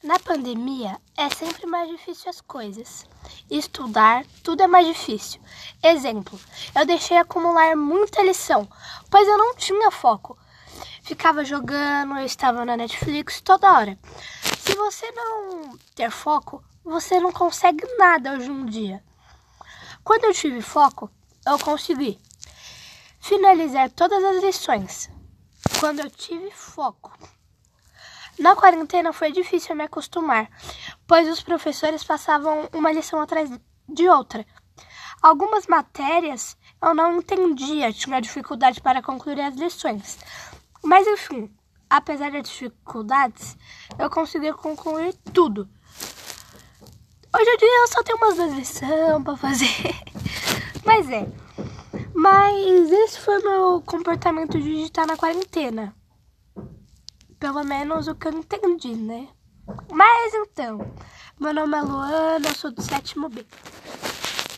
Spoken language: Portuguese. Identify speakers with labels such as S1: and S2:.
S1: Na pandemia é sempre mais difícil as coisas. Estudar, tudo é mais difícil. Exemplo, eu deixei acumular muita lição, pois eu não tinha foco. Ficava jogando, eu estava na Netflix toda hora. Se você não ter foco, você não consegue nada hoje em dia. Quando eu tive foco, eu consegui finalizar todas as lições. Quando eu tive foco, na quarentena foi difícil me acostumar, pois os professores passavam uma lição atrás de outra. Algumas matérias eu não entendia, tinha dificuldade para concluir as lições. Mas enfim, apesar das dificuldades, eu consegui concluir tudo. Hoje em dia eu só tenho umas duas lições para fazer. Mas é. Mas esse foi meu comportamento de estar na quarentena. Pelo menos o que eu entendi, né? Mas então, meu nome é Luana, eu sou do sétimo B.